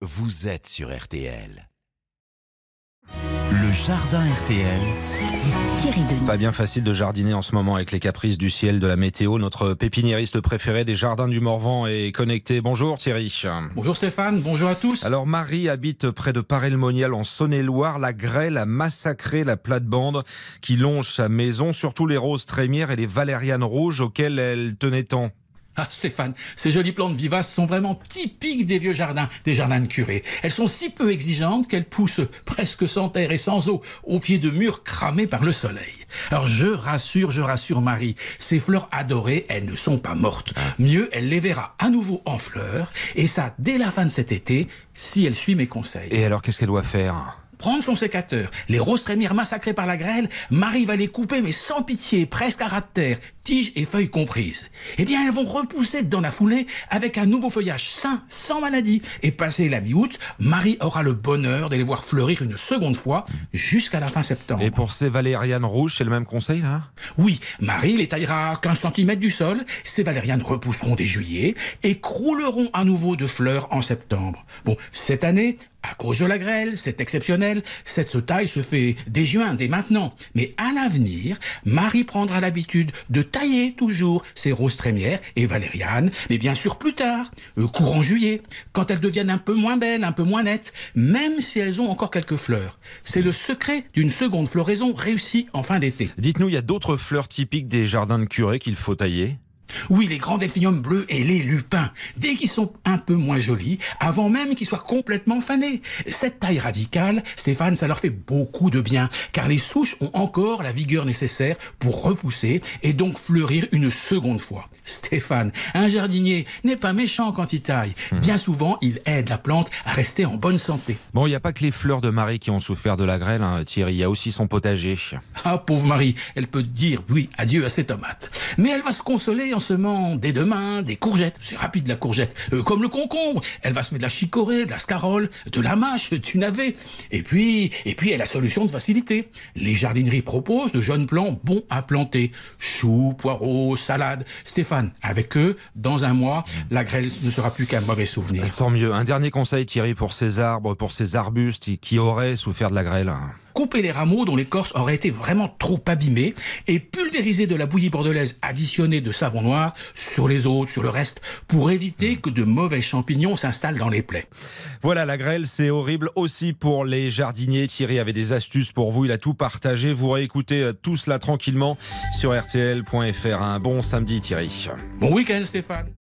vous êtes sur RTL. Le jardin RTL. Thierry Denis. Pas bien facile de jardiner en ce moment avec les caprices du ciel, de la météo. Notre pépiniériste préféré des jardins du Morvan est connecté. Bonjour Thierry. Bonjour Stéphane, bonjour à tous. Alors Marie habite près de Paray-le-Monial en Saône-et-Loire. La grêle a massacré la plate-bande qui longe sa maison, surtout les roses trémières et les valérianes rouges auxquelles elle tenait tant. Ah Stéphane, ces jolies plantes vivaces sont vraiment typiques des vieux jardins, des jardins de curé. Elles sont si peu exigeantes qu'elles poussent presque sans terre et sans eau, au pied de murs cramés par le soleil. Alors je rassure, je rassure Marie, ces fleurs adorées, elles ne sont pas mortes. Mieux, elle les verra à nouveau en fleurs, et ça dès la fin de cet été, si elle suit mes conseils. Et alors qu'est-ce qu'elle doit faire? Prendre son sécateur, les roses trémires massacrées par la grêle, Marie va les couper mais sans pitié, presque à ras de terre, tiges et feuilles comprises. Eh bien, elles vont repousser dans la foulée avec un nouveau feuillage sain, sans maladie. Et passé la mi-août, Marie aura le bonheur de les voir fleurir une seconde fois jusqu'à la fin septembre. Et pour ces valérianes rouges, c'est le même conseil là? Oui, Marie les taillera à 15 cm du sol, ces valérianes repousseront dès juillet et crouleront à nouveau de fleurs en septembre. Bon, cette année, à cause de la grêle, c'est exceptionnel. Cette taille se fait dès juin, dès maintenant. Mais à l'avenir, Marie prendra l'habitude de tailler toujours ses roses trémières et valérianes, mais bien sûr plus tard, euh, courant juillet, quand elles deviennent un peu moins belles, un peu moins nettes, même si elles ont encore quelques fleurs. C'est le secret d'une seconde floraison réussie en fin d'été. Dites-nous, il y a d'autres fleurs typiques des jardins de curé qu'il faut tailler? Oui, les grands delphiniums bleus et les lupins, dès qu'ils sont un peu moins jolis, avant même qu'ils soient complètement fanés. Cette taille radicale, Stéphane, ça leur fait beaucoup de bien, car les souches ont encore la vigueur nécessaire pour repousser et donc fleurir une seconde fois. Stéphane, un jardinier n'est pas méchant quand il taille. Bien souvent, il aide la plante à rester en bonne santé. Bon, il n'y a pas que les fleurs de Marie qui ont souffert de la grêle, hein, Thierry, il y a aussi son potager. Ah, pauvre Marie, elle peut dire oui, adieu à ses tomates. Mais elle va se consoler en semant dès demain des courgettes. C'est rapide la courgette. Euh, comme le concombre. Elle va se mettre de la chicorée, de la scarole, de la mâche, du navet. Et puis, et puis, elle a solution de facilité. Les jardineries proposent de jeunes plants bons à planter. Choux, poireaux, salades. Stéphane, avec eux, dans un mois, la grêle ne sera plus qu'un mauvais souvenir. Tant mieux. Un dernier conseil, Thierry, pour ces arbres, pour ces arbustes qui auraient souffert de la grêle. Couper les rameaux dont l'écorce aurait été vraiment trop abîmée et pulvériser de la bouillie bordelaise additionnée de savon noir sur les autres, sur le reste, pour éviter que de mauvais champignons s'installent dans les plaies. Voilà, la grêle, c'est horrible aussi pour les jardiniers. Thierry avait des astuces pour vous, il a tout partagé. Vous réécoutez euh, tout cela tranquillement sur rtl.fr. Un bon samedi, Thierry. Bon week-end, Stéphane.